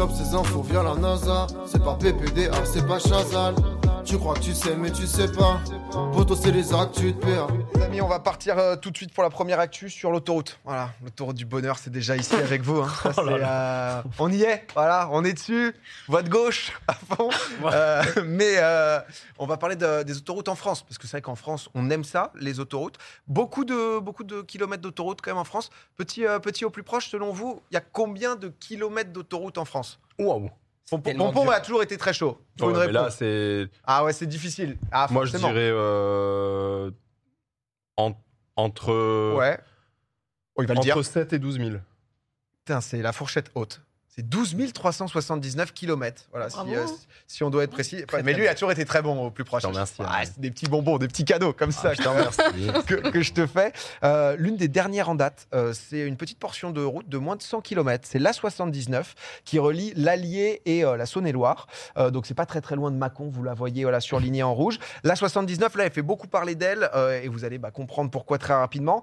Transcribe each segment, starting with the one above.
chope ces infos via la NASA. C'est pas PPDA, c'est pas Chazal. Tu crois que tu sais, mais tu sais pas. Poto, c'est les actes, tu te perds. Les amis, on va partir euh, tout de suite pour la première actu sur l'autoroute. Voilà, l'autoroute du bonheur, c'est déjà ici avec vous. hein. Ça, Oh là euh, on y est, voilà, on est dessus. Voie de gauche à fond. Euh, mais euh, on va parler de- des autoroutes en France, parce que c'est vrai qu'en France, on aime ça, les autoroutes. Beaucoup de, beaucoup de kilomètres d'autoroute quand même en France. Petit, euh, petit au plus proche, selon vous, il y a combien de kilomètres d'autoroute en France? Waouh. Pompon, Pompon a toujours été très chaud. Faut Ouais, une mais là, c'est. Ah ouais, c'est difficile. Ah, Moi, je dirais. euh, en- entre. Ouais. Oh, il va le dire. Entre 7 et 12 000. Putain, c'est la fourchette haute. C'est 12 379 km. Voilà, si, euh, si on doit être précis. Très, mais très lui, il a toujours été très bon au plus proche. Je te remercie, Ah, c'est des petits bonbons, des petits cadeaux comme ça Je te remercie. que, que je te fais. Euh, L'une des dernières en date, euh, c'est une petite portion de route de moins de 100 km. C'est l'A79 qui relie l'Allier et euh, la Saône-et-Loire. Euh, donc, c'est pas très très loin de Mâcon. Vous la voyez voilà, surlignée en rouge. L'A79, là, elle fait beaucoup parler d'elle euh, et vous allez bah, comprendre pourquoi très rapidement.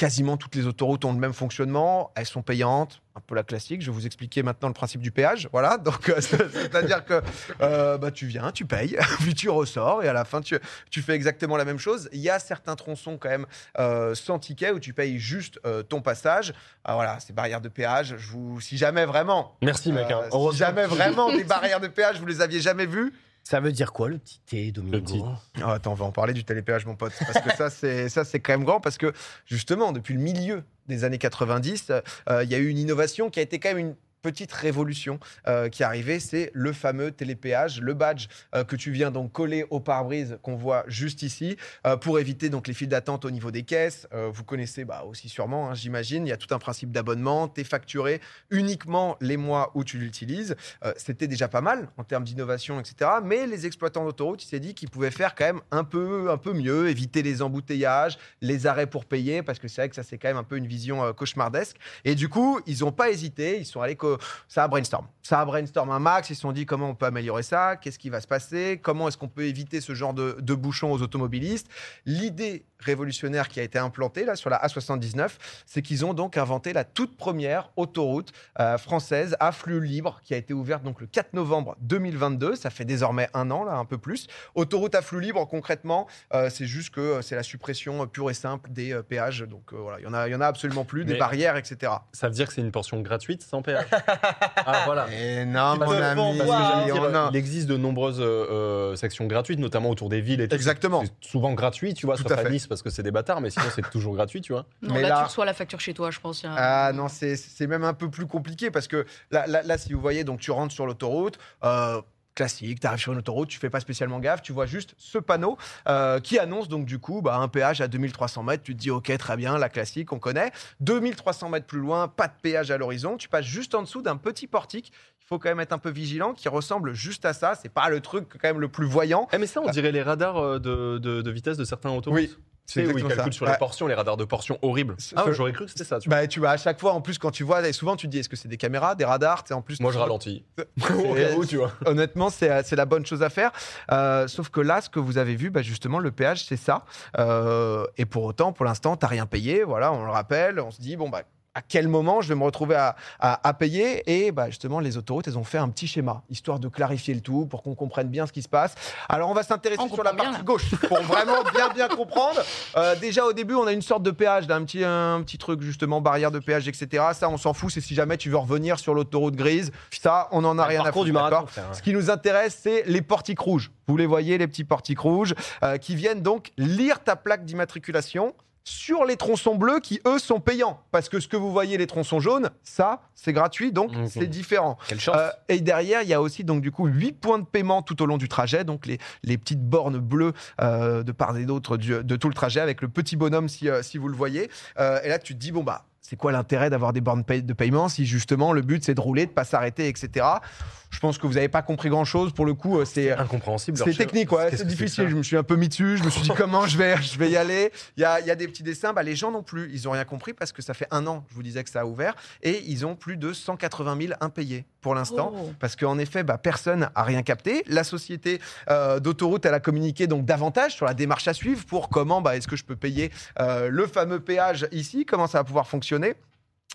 Quasiment toutes les autoroutes ont le même fonctionnement. Elles sont payantes. Un peu la classique. Je vais vous expliquer maintenant le principe du péage. Voilà. Donc, euh, c'est-à-dire que euh, bah, tu viens, tu payes, puis tu ressors et à la fin, tu, tu fais exactement la même chose. Il y a certains tronçons quand même euh, sans ticket où tu payes juste ton passage. Ah, voilà, ces barrières de péage. Je vous, si jamais vraiment, Merci, mec. hein. si jamais vraiment des barrières de péage, vous les aviez jamais vues. Ça veut dire quoi le petit T, Le Domingo petit. Ah, attends, on va en parler du télépéage, mon pote, parce que ça, c'est ça, c'est quand même grand, parce que justement, depuis le milieu des années 90, euh, il y a eu une innovation qui a été quand même une petite révolution euh, qui est arrivée, c'est le fameux télépéage, le badge euh, que tu viens donc coller au pare-brise qu'on voit juste ici euh, pour éviter donc les files d'attente au niveau des caisses. Vous connaissez bah, aussi sûrement, hein, j'imagine, il y a tout un principe d'abonnement, tu es facturé uniquement les mois où tu l'utilises. C'était déjà pas mal en termes d'innovation, etc. Mais les exploitants d'autoroute, ils s'est dit qu'ils pouvaient faire quand même un peu, un peu mieux, éviter les embouteillages, les arrêts pour payer, parce que c'est vrai que ça c'est quand même un peu une vision cauchemardesque. Et du coup, ils n'ont pas hésité, ils sont allés que ça a brainstorm. Ça a brainstorm un max, ils se sont dit comment on peut améliorer ça, qu'est-ce qui va se passer, comment est-ce qu'on peut éviter ce genre de, de bouchons aux automobilistes. L'idée révolutionnaire qui a été implantée là sur la A79, c'est qu'ils ont donc inventé la toute première autoroute euh, française à flux libre qui a été ouverte donc le 4 novembre 2022. Ça fait désormais un an là, un peu plus. Autoroute à flux libre concrètement, euh, c'est juste que euh, c'est la suppression euh, pure et simple des euh, péages. Donc euh, voilà, il y en a, il y en a absolument plus, des Mais- barrières, etc. Ça veut dire que c'est une portion gratuite sans péage. ah, voilà. Et non, mon ami, parce que dire, il existe de nombreuses sections gratuites, notamment autour des villes et tout. Exactement. C'est souvent gratuit, tu vois, Tout sauf à à fait. Nice parce que c'est des bâtards, mais sinon c'est toujours gratuit, tu vois. Non, Mais là, là- tu reçois la facture chez toi, je pense. a Ah non, c'est c'est même un peu plus compliqué parce que là, là, là, si vous voyez, donc tu rentres sur l'autoroute. euh, Classique, tu arrives sur une autoroute, tu fais pas spécialement gaffe, tu vois juste ce panneau euh, qui annonce donc du coup bah, un péage à 2300 mètres. Tu te dis ok très bien, la classique, on connaît. 2300 mètres plus loin, pas de péage à l'horizon. Tu passes juste en dessous d'un petit portique. Il faut quand même être un peu vigilant, qui ressemble juste à ça. C'est pas le truc quand même le plus voyant. Eh, mais ça, on dirait les radars euh, de, de- de vitesse de certains autoroutes. Oui, Sais, où ils calculent ça. sur les Ouais. portions, les radars de portions horribles. Ah, j'aurais cru que c'était ça, tu vois. Bah, tu vois, à chaque fois, en plus, quand tu vois, et souvent tu te dis, est-ce que c'est des caméras, des radars en plus, Moi, je ralentis. C'est- où, tu vois. Honnêtement, c'est c'est la bonne chose à faire. Euh, sauf que là, ce que vous avez vu, bah, justement, le péage, c'est ça. Euh, et pour autant, pour l'instant, tu n'as rien payé. Voilà, on le rappelle. On se dit, bon, bah, à quel moment je vais me retrouver à, à- à payer Et bah, justement, les autoroutes, elles ont fait un petit schéma, histoire de clarifier le tout, pour qu'on comprenne bien ce qui se passe. Alors, on va s'intéresser sur la bien, partie gauche, pour vraiment bien, bien comprendre. Euh, déjà, au début, on a une sorte de péage, là, un, petit, un petit truc, justement, barrière de péage, etc. Ça, on s'en fout. C'est si jamais tu veux revenir sur l'autoroute grise. Ça, on n'en a rien à foutre. du ce qui nous intéresse, c'est les portiques rouges. Vous les voyez, les petits portiques rouges, euh, qui viennent donc lire ta plaque d'immatriculation sur les tronçons bleus qui, eux, sont payants. Parce que ce que vous voyez, les tronçons jaunes, ça, c'est gratuit, donc c'est différent. Quelle chance. Euh, et derrière, il y a aussi donc du coup huit points de paiement tout au long du trajet, donc les, les petites bornes bleues euh, de part et d'autre de tout le trajet avec le petit bonhomme si, euh, si vous le voyez. Et là, tu te dis bon bah c'est quoi l'intérêt d'avoir des bornes de paiement si justement le but c'est de rouler, de pas s'arrêter, etc. Je pense que vous n'avez pas compris grand chose pour le coup. euh, C'est Incompréhensible. c'est technique, ouais, c'est difficile. Je me suis un peu mis dessus. Je me suis dit comment je vais, je vais y aller? Il y a, il y a des petits dessins. Bah, les gens non plus. Ils ont rien compris parce que ça fait un an, je vous disais que ça a ouvert. Et ils ont plus de 180 000 impayés pour l'instant. Oh. Parce qu'en effet, bah, personne n'a rien capté. La société euh, d'autoroute, elle a communiqué donc davantage sur la démarche à suivre pour comment bah, est-ce que je peux payer euh, le fameux péage ici, comment ça va pouvoir fonctionner?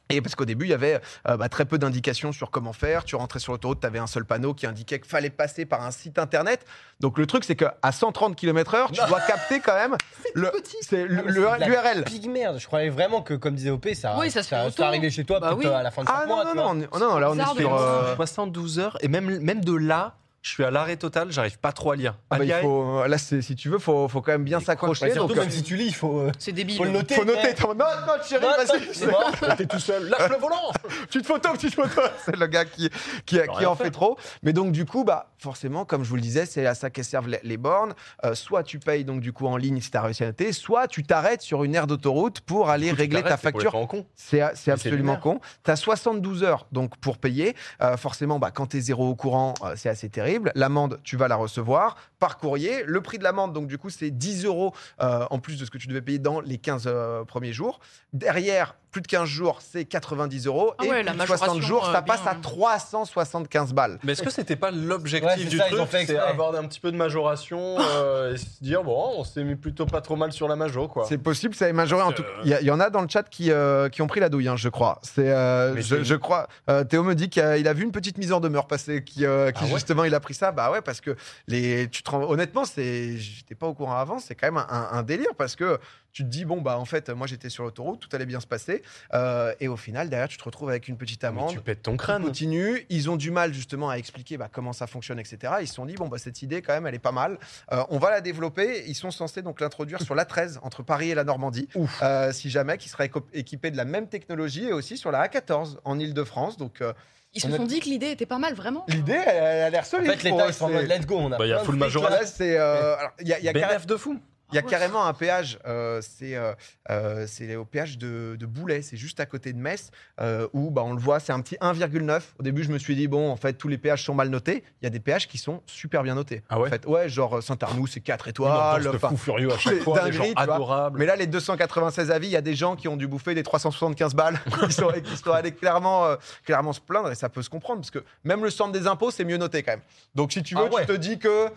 Et parce qu'au début, il y avait euh, bah, très peu d'indications sur comment faire. Tu rentrais sur l'autoroute, tu avais un seul panneau qui indiquait qu'il fallait passer par un site internet. Donc le truc, c'est qu'à 130 km/h, tu dois capter quand même le- c'est le- Ah, le- c'est la l'URL. Big merde. Je croyais vraiment que, comme disait OP, ça, Oui, ça se fait auto. arrivait chez toi Bah oui. à la fin de chaque Ah mois. non, non, non, non, non, là on est sur. voir. euh, 72 heures et même, même de là, je suis à l'arrêt total, j'arrive pas trop à lire. ah bah, il faut, là, c'est- si tu veux, faut, faut quand même bien s'accrocher. Surtout, donc, euh, même si tu lis, il faut, euh, C'est débile. faut le noter. faut noter. t'es Non, non, chérie, vas-y. T'es tout seul, lâche le volant Petite photo, petite photo. C'est le gars qui, qui, qui en faire. fait trop. Mais donc, du coup, bah, forcément, comme je vous le disais, c'est à ça qu'elles servent les, les bornes. Euh, soit tu payes donc du coup en ligne si tu as réussi à noter, soit tu t'arrêtes sur une aire d'autoroute pour aller coup, régler ta facture. C'est absolument con. Tu as 72 heures donc pour payer. Euh, forcément, bah, quand tu es zéro au courant, euh, c'est assez terrible. L'amende, tu vas la recevoir par courrier. Le prix de l'amende, donc du coup, c'est 10 euros euh, en plus de ce que tu devais payer dans les 15 euh, premiers jours. Derrière, plus de 15 jours, c'est 90 euros. Ah et ouais, plus la de 60 majoration, jours, ça euh, passe bien, à hein. 375 balles. Mais est-ce que c'était pas l'objectif Ouais, du ça, truc fait C'est avoir un petit peu de majoration euh, et se dire, bon, on s'est mis plutôt pas trop mal sur la majo, quoi. C'est possible, ça est majoré. En tout il y, en a dans le chat qui, euh, qui ont pris la douille, hein, je crois. C'est, euh, je, crois. euh, Théo me dit qu'il a, vu une petite mise en demeure passer, qui, euh, qui Ah ouais? justement il a pris ça. Bah ouais, parce que les, tu te rends- honnêtement, c'est, j'étais pas au courant avant. C'est quand même un, un délire parce que tu te dis bon bah en fait, moi j'étais sur l'autoroute, tout allait bien se passer, euh, et au final derrière tu te retrouves avec une petite Mais amende. tu pètes ton crâne. continue. Ils ont du mal justement à expliquer bah, comment ça fonctionne, etc. Ils se sont dit bon bah cette idée quand même elle est pas mal. Euh, on va la développer. Ils sont censés donc l'introduire sur la 13 entre Paris et la Normandie, Euh, si jamais, qui sera équipé de la même technologie et aussi sur la A14 en Île-de-France. Donc euh, Ils se On a- sont dit que l'idée était pas mal, vraiment. l'idée elle, elle a l'air En solide. fait, pour l'État, eux, ils sont en mode let's go. On a Bah, il y a full c'est euh, il y a, il y a carré- Bénéf de fou. Il y a Ah carrément un péage, euh, c'est euh, euh, c'est au péage de, de Boulay, c'est juste à côté de Metz, euh, où bah, on le voit, c'est un petit 1,9. Au début, je me suis dit, bon, en fait, tous les péages sont mal notés. Il y a des péages qui sont super bien notés. Ah ouais en fait, ouais, genre Saint-Arnoux, c'est 4 Une étoiles. enfin, fou furieux à chaque fois, des gens adorables. mais là, les 296 avis, il y a des gens qui ont dû bouffer des 375 balles, qui sont, qui sont allés clairement, euh, clairement se plaindre, et ça peut se comprendre, parce que même le centre des impôts, c'est mieux noté quand même. Donc, si tu veux, Ah ouais. tu te dis que.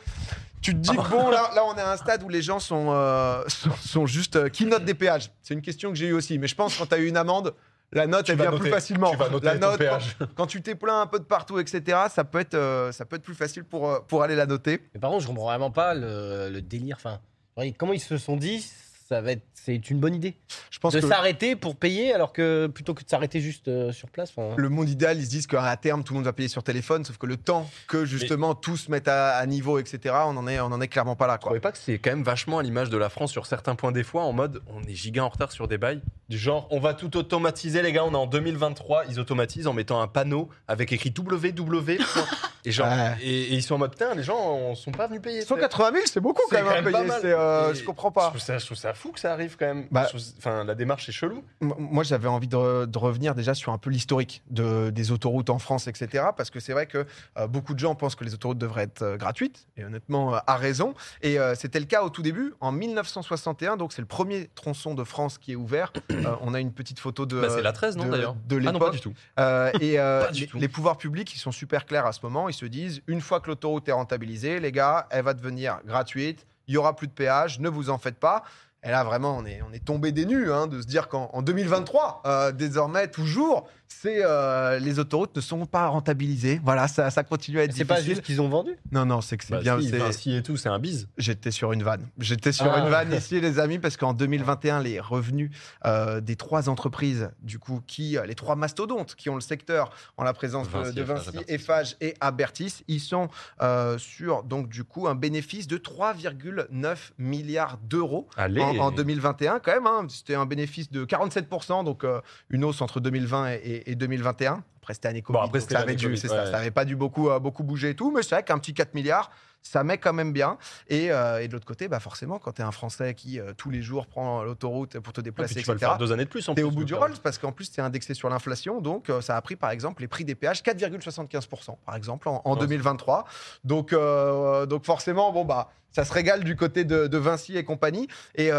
Tu te dis que bon, là, là, on est à un stade où les gens sont, euh, sont, sont juste. euh, qui notent des péages C'est une question que j'ai eue aussi. Mais je pense que quand tu as eu une amende, la note, Tu elle vient noter- plus facilement. tu vas noter la note, quand, péage. quand tu t'es plaint un peu de partout, etc., ça peut être, euh, ça peut être plus facile pour, pour aller la noter. Mais par contre, je comprends vraiment pas le, le délire. Enfin, comment ils se sont dit, ça va être, c'est une bonne idée Je pense de que s'arrêter pour payer, alors que plutôt que de s'arrêter juste euh, sur place. le monde idéal, ils se disent qu'à terme, tout le monde va payer sur téléphone, sauf que le temps que justement tous se mettent à, à niveau, etc., on en est, on en est clairement pas là. Vous Quoi. trouvez pas que c'est quand même vachement à l'image de la France sur certains points des fois en mode on est giga en retard sur des bails du genre on va tout automatiser les gars on est en 2023 ils automatisent en mettant un panneau avec écrit www et genre Ouais. et, et ils sont en mode putain les gens on sont pas venus payer 180 000, c'est beaucoup quand même, à quand même pas payer, euh, je comprends je pas. trouve, ça, je trouve ça fou que ça arrive quand même Bah- enfin la démarche est chelou Moi, j'avais envie de, de revenir déjà sur un peu l'historique de, des autoroutes en France, etc. Parce que c'est vrai que euh, beaucoup de gens pensent que les autoroutes devraient être euh, gratuites, et honnêtement, euh, à raison. Et euh, c'était le cas au tout début, en 1961. Donc, c'est le premier tronçon de France qui est ouvert. Euh, on a une petite photo de. Bah, c'est la 13 non de- d'ailleurs? de ah non pas l'époque. du tout Euh, et euh, Pas du les, tout. les pouvoirs publics, ils sont super clairs à ce moment. Ils se disent, une fois que l'autoroute est rentabilisée, les gars, elle va devenir gratuite. Il y aura plus de péage. Ne vous en faites pas. Et là, vraiment, on est, on est tombé des nues hein, de se dire qu'en en 2023, euh, désormais, toujours, c'est euh, les autoroutes ne sont pas rentabilisées. Voilà, ça, ça continue à être C'est pas difficile. juste qu'ils ont vendu? Non, non, c'est que c'est Bah, bien. si, c'est- enfin, si et tout c'est un bise J'étais sur une vanne. J'étais sur Ah. une vanne ici, les amis, parce qu'en 2021, les revenus euh, des trois entreprises, du coup, qui, euh, les trois mastodontes qui ont le secteur en la présence de- Vinci, de Eiffage, Vinci, Abertis. Eiffage et Abertis, ils sont euh, sur, donc, du coup, un bénéfice de 3,9 milliards d'euros en, en 2021, quand même. hein. C'était un bénéfice de 47%, donc euh, une hausse entre 2020 et, et- et 2021. Après, c'était année Covid, Bon, après, ça avait l'année dû, Covid, c'est ça, ouais. ça avait pas dû beaucoup, euh, beaucoup bouger et tout, mais c'est vrai qu'un petit 4 milliards, ça met quand même bien. Et, euh, et de l'autre côté, bah forcément, quand tu es un Français qui euh, tous les jours prend l'autoroute pour te puis déplacer, tu vas le etc., faire deux années de plus en plus au bout du rôle parce qu'en plus c'est indexé sur l'inflation, donc ça a pris par exemple les prix des péages 4,75% par exemple en, en Ouais. 2023. Donc, donc forcément bon bah ça se régale du côté de, de Vinci et compagnie et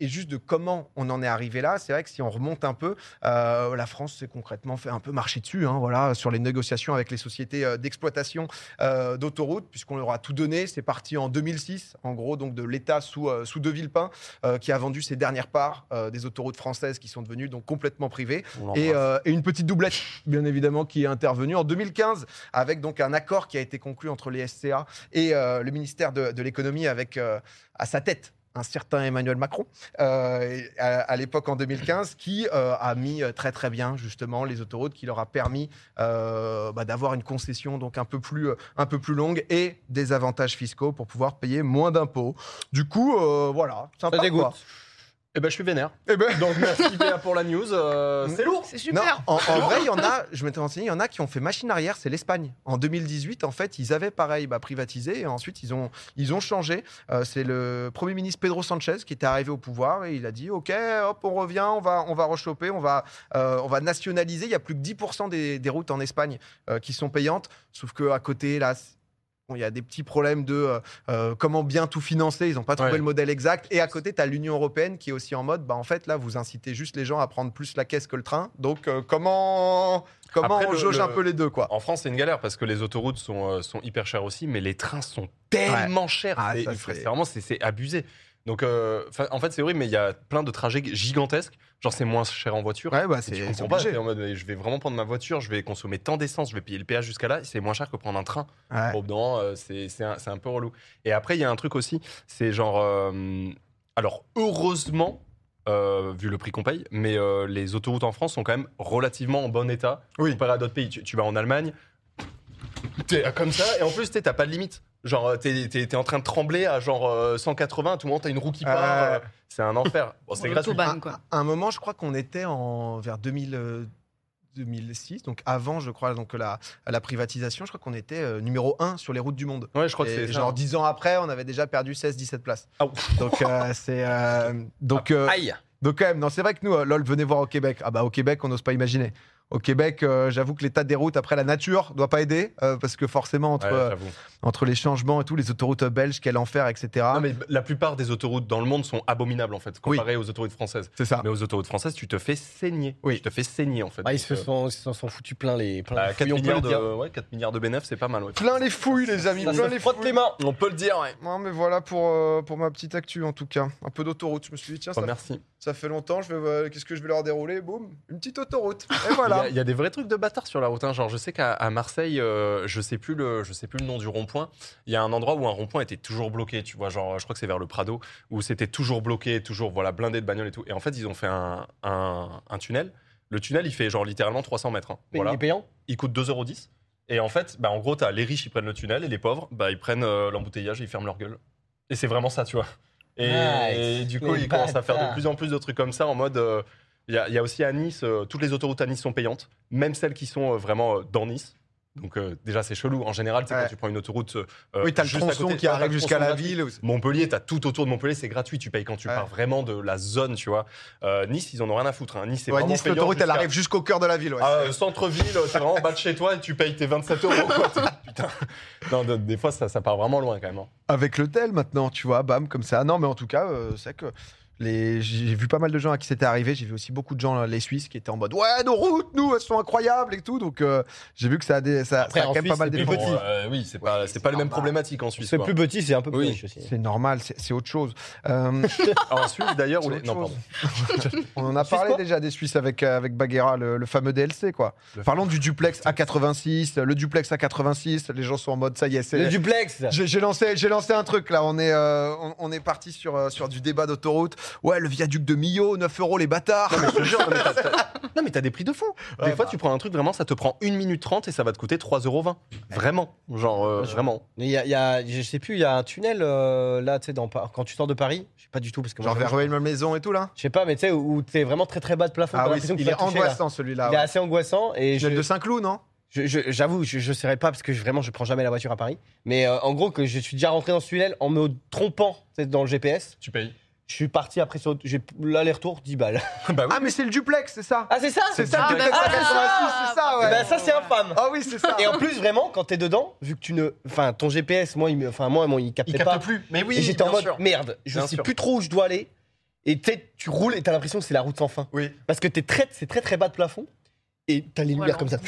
et juste de comment on en est arrivé là, c'est vrai que si on remonte un peu, euh, la France s'est concrètement fait un peu marcher dessus. Hein. voilà, sur les négociations avec les sociétés euh, d'exploitation euh, d'autoroutes, puisqu'on leur a tout donné. C'est parti en 2006, en gros, donc de l'État sous, euh, sous De Villepin, euh, qui a vendu ses dernières parts des autoroutes françaises qui sont devenues donc complètement privées. Et, une petite doublette, bien évidemment, qui est intervenue en 2015 avec donc un accord qui a été conclu entre les SCA et le ministère de, de l'économie avec à sa tête un certain Emmanuel Macron euh, à, à l'époque en 2015 qui euh, a mis euh, très très bien justement les autoroutes qui leur a permis euh, bah, d'avoir une concession donc un peu plus un peu plus longue et des avantages fiscaux pour pouvoir payer moins d'impôts. Du coup voilà, sympa Ça dégoûte. quoi. Eh ben, je suis vénère. Eh ben, Donc, merci PA pour la news. euh, c'est lourd. C'est Non, super. en, en vrai, il y en a, je m'étais renseigné, il y en a qui ont fait machine arrière, c'est l'Espagne. En 2018, en fait, ils avaient pareil bah, privatisé et ensuite ils ont, ils ont changé. Euh, c'est le Premier ministre Pedro Sanchez qui était arrivé au pouvoir et il a dit Ok, hop, on revient, on va, on va rechoper, on va, euh, on va nationaliser. Il n'y a plus que 10% des, des routes en Espagne euh, qui sont payantes, sauf qu'à côté, là, bon, il y a des petits problèmes de euh, euh, comment bien tout financer. Ils n'ont pas trouvé Ouais. le modèle exact. Et à côté, tu as l'Union européenne qui est aussi en mode, bah, en fait, là, vous incitez juste les gens à prendre plus la caisse que le train. Donc, euh, comment, comment Après, on le- jauge le- un peu les deux, quoi En France, c'est une galère parce que les autoroutes sont, sont hyper chères aussi, mais les trains sont tellement chers. Ah, c'est vraiment c'est abusé. Donc, euh, en fait, c'est horrible, mais il y a plein de trajets gigantesques. Genre, c'est moins cher en voiture. Ouais, bah, c'est tu comprends pas, en mode, mais je vais vraiment prendre ma voiture, je vais consommer tant d'essence, je vais payer le péage jusqu'à là, c'est moins cher que prendre un train. Ouais. Euh, c'est un, un peu relou. Et après, il y a un truc aussi, c'est genre. euh, alors, heureusement, euh, vu le prix qu'on paye, mais euh, les autoroutes en France sont quand même relativement en bon état Oui. comparé à d'autres pays. Tu, tu vas en Allemagne, t'es comme ça, et en plus, t'as pas de limite. Genre, euh, t'es t'es- t'es en train de trembler à genre euh, 180, à tout le moment, t'as une roue qui part. Ouais. euh, c'est un enfer. Bon, c'est gratuit. Quoi. À un moment, je crois qu'on était en vers 2000, euh, 2006, donc avant, je crois, donc la, la privatisation, je crois qu'on était euh, numéro 1 sur les routes du monde. Ouais, je crois que Et c'est ça. genre 10 ans après, on avait déjà perdu 16-17 places. Ah. Donc euh, c'est euh, donc euh, Aïe. donc quand même non c'est vrai que nous euh, lol venez voir au Québec ah bah au Québec on n'ose pas imaginer au Québec euh, j'avoue que l'état des routes après la nature doit pas aider euh, parce que forcément entre Ouais, euh, entre les changements et tout les autoroutes belges quel enfer etc Non, mais la plupart des autoroutes dans le monde sont abominables en fait, comparées aux autoroutes françaises. c'est ça Mais aux autoroutes françaises, tu te fais saigner. Oui. Tu te fais saigner en fait. Ah, ils Donc, se euh, sont, ils s'en sont foutus plein les. Plein bah, les 4, fouilles, on peut milliards de, ouais, 4 milliards de bénéfices, c'est pas mal. Ouais. plein les fouilles les amis Ça plein se les frotte fouilles les mains. On peut le dire, ouais. non mais voilà pour euh, pour ma petite actu en tout cas un peu d'autoroute je me suis dit tiens Oh, ça, merci. ça fait longtemps je vais euh, qu'est-ce que je vais leur dérouler? Boum une petite autoroute et voilà il y a des vrais trucs de bâtard sur la route. hein. Genre, je sais qu'à Marseille, euh, je sais plus le, je sais plus le nom du rond-point. Il y a un endroit où un rond-point était toujours bloqué. Tu vois, genre, je crois que c'est vers le Prado où c'était toujours bloqué, toujours voilà blindé de bagnoles et tout. Et en fait, ils ont fait un, un, un tunnel. Le tunnel, il fait genre littéralement 300 mètres. hein. Voilà. Il est payant? Il coûte 2,10€. Et en fait, bah, en gros, t'as les riches, ils prennent le tunnel, et les pauvres, bah, ils prennent euh, l'embouteillage et ils ferment leur gueule. Et c'est vraiment ça, tu vois. Et, Nice. et du coup, ils commencent à faire de plus en plus de trucs comme ça, en mode... euh, Il y, a- il y a aussi à Nice, euh, toutes les autoroutes à Nice sont payantes, même celles qui sont euh, vraiment euh, dans Nice. Donc euh, déjà, c'est chelou. En général, c'est Ouais. quand tu prends une autoroute... euh, oui t'as le juste à tronçon côté, qui arrive jusqu'à la gratuit. ville Montpellier, t'as tout autour de Montpellier, c'est gratuit. Tu payes quand tu Ouais. pars vraiment de la zone, tu vois. Euh, nice, ils en ont rien à foutre. hein. Nice, c'est ouais, Nice l'autoroute elle arrive jusqu'au cœur de la ville ah, centre-ville, c'est vraiment en bas de chez toi et tu payes tes 27 euros. quoi. Putain. Non, de- des fois, ça, ça part vraiment loin quand même. hein. avec l'hôtel maintenant, tu vois, bam, comme ça. Non, mais en tout cas, c'est que les... j'ai vu pas mal de gens à qui c'était arrivé. J'ai vu aussi beaucoup de gens, là, les Suisses, qui étaient en mode Ouais, nos routes, nous, elles sont incroyables et tout. Donc, euh, j'ai vu que ça a, des, ça, Après, ça a quand même pas mal c'est des plus Bon, petit. euh, oui, c'est pas, Ouais, c'est pas les mêmes normal. problématiques en Suisse. C'est plus petit, c'est un peu plus Oui. riche aussi. C'est normal, c'est c'est autre chose. Euh, En Suisse d'ailleurs, où c'est les... non, pardon. on en a Suisse, parlé déjà des Suisses avec, euh, avec Baguera, le, le fameux DLC, quoi. Le Parlons du duplex A86, le duplex A86. Les gens sont en mode Ça y est, c'est. Le duplex J'ai j'ai lancé, j'ai lancé un truc là. On est, euh, on, on est parti sur, euh, sur du débat d'autoroute. Ouais, le viaduc de Millau, 9 euros les bâtards. Non, mais je te jure, non, mais t'as- t'as- non, mais t'as des prix de fou. Des Ouais, fois, bah. tu prends un truc, vraiment, ça te prend 1 minute 30 et ça va te coûter 3,20 euros. Vraiment. Genre, euh, vraiment. Mais Il y a, il y a- je sais plus, il y a un tunnel euh, là, tu sais, dans Par- quand tu sors de Paris, je sais pas du tout parce que moi, Genre vers Rueil Maison et tout là? je sais pas, mais tu sais où, où t'es vraiment très très bas de plafond. Ah oui, l'impression que il tu est vas toucher, là. angoissant celui-là. Il est ouais. assez angoissant et je, Tunnel de Saint-Cloud, non? je- je- j'avoue, je, je saurais pas parce que je- vraiment je prends jamais la voiture à Paris. Mais euh, en gros que je suis déjà rentré dans ce tunnel en me trompant tu sais, dans le GPS. Tu payes. Je suis parti après sur j'ai l'aller-retour 10 balles. bah oui. Ah, mais c'est le duplex, c'est ça? Ah c'est ça? C'est ça, Ah, le bah, duplex ah, A86, c'est ça, Eh ouais. ben, ça c'est infâme. Ah oui, c'est ça. Et en plus vraiment quand t'es dedans, vu que tu ne, enfin ton GPS, moi il me, enfin moi, moi il captait Il pas. capte plus. Mais oui, et j'étais en mode sûr. merde, je Bien sais sûr. plus trop où je dois aller. Et tu sais, tu roules et t'as l'impression que c'est la route sans fin. Oui. Parce que t'es très, c'est très très bas de plafond. Et t'as les lumières comme ça.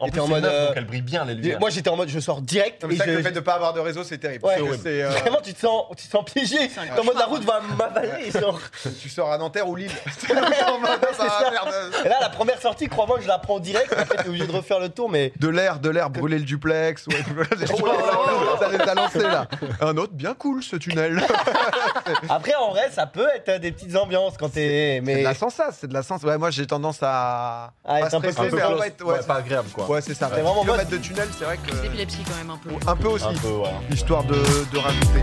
En plus, en mode, neuf, euh, donc elle brille bien les lumières. Moi j'étais en mode je sors direct. Non, mais et c'est vrai que je- le fait de ne pas avoir de réseau, c'est terrible. Ouais. C'est euh, Vraiment, tu te sens, tu te sens piégé. En mode la route va m'avaler. genre- tu sors à Nanterre ou Lille. En mode, c'est ça. merde. Et là, la première sortie, crois-moi, je la prends direct. Après, t'es obligé de refaire le tour, mais De l'air, de l'air, brûler le duplex. Ouais, ça les a lancés là. Un autre bien cool ce tunnel. après, en vrai, ça peut être des petites ambiances quand t'es. C'est de la sensation, c'est de la sens. Ouais, moi j'ai tendance à. Ah, pas être un peu mais à pas être- Ouais, Ouais, pas agréable quoi. ouais, c'est ça. C'est vraiment Kilomètres de tunnel, c'est vrai que. C'est d'épilepsie quand même un peu. Un peu aussi. Un peu, ouais. Histoire de, de rajouter.